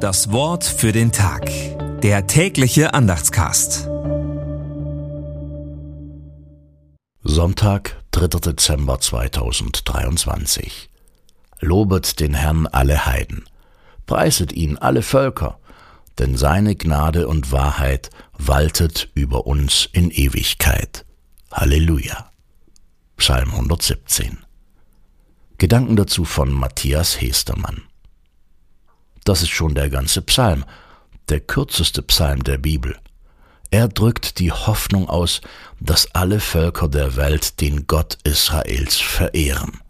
Das Wort für den Tag. Der tägliche Andachtscast. Sonntag, 3. Dezember 2023. Lobet den Herrn alle Heiden. Preiset ihn alle Völker, denn seine Gnade und Wahrheit waltet über uns in Ewigkeit. Halleluja. Psalm 117. Gedanken dazu von Matthias Hestermann. Das ist schon der ganze Psalm, der kürzeste Psalm der Bibel. Er drückt die Hoffnung aus, dass alle Völker der Welt den Gott Israels verehren.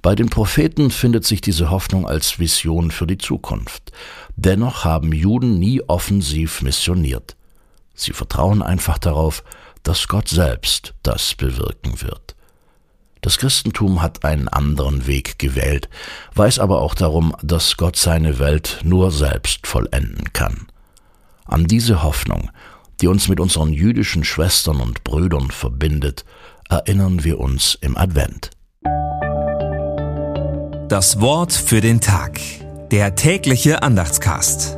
Bei den Propheten findet sich diese Hoffnung als Vision für die Zukunft. Dennoch haben Juden nie offensiv missioniert. Sie vertrauen einfach darauf, dass Gott selbst das bewirken wird. Das Christentum hat einen anderen Weg gewählt, weiß aber auch darum, dass Gott seine Welt nur selbst vollenden kann. An diese Hoffnung, die uns mit unseren jüdischen Schwestern und Brüdern verbindet, erinnern wir uns im Advent. Das Wort für den Tag. Der tägliche Andachtscast.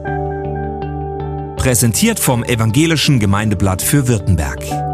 Präsentiert vom Evangelischen Gemeindeblatt für Württemberg.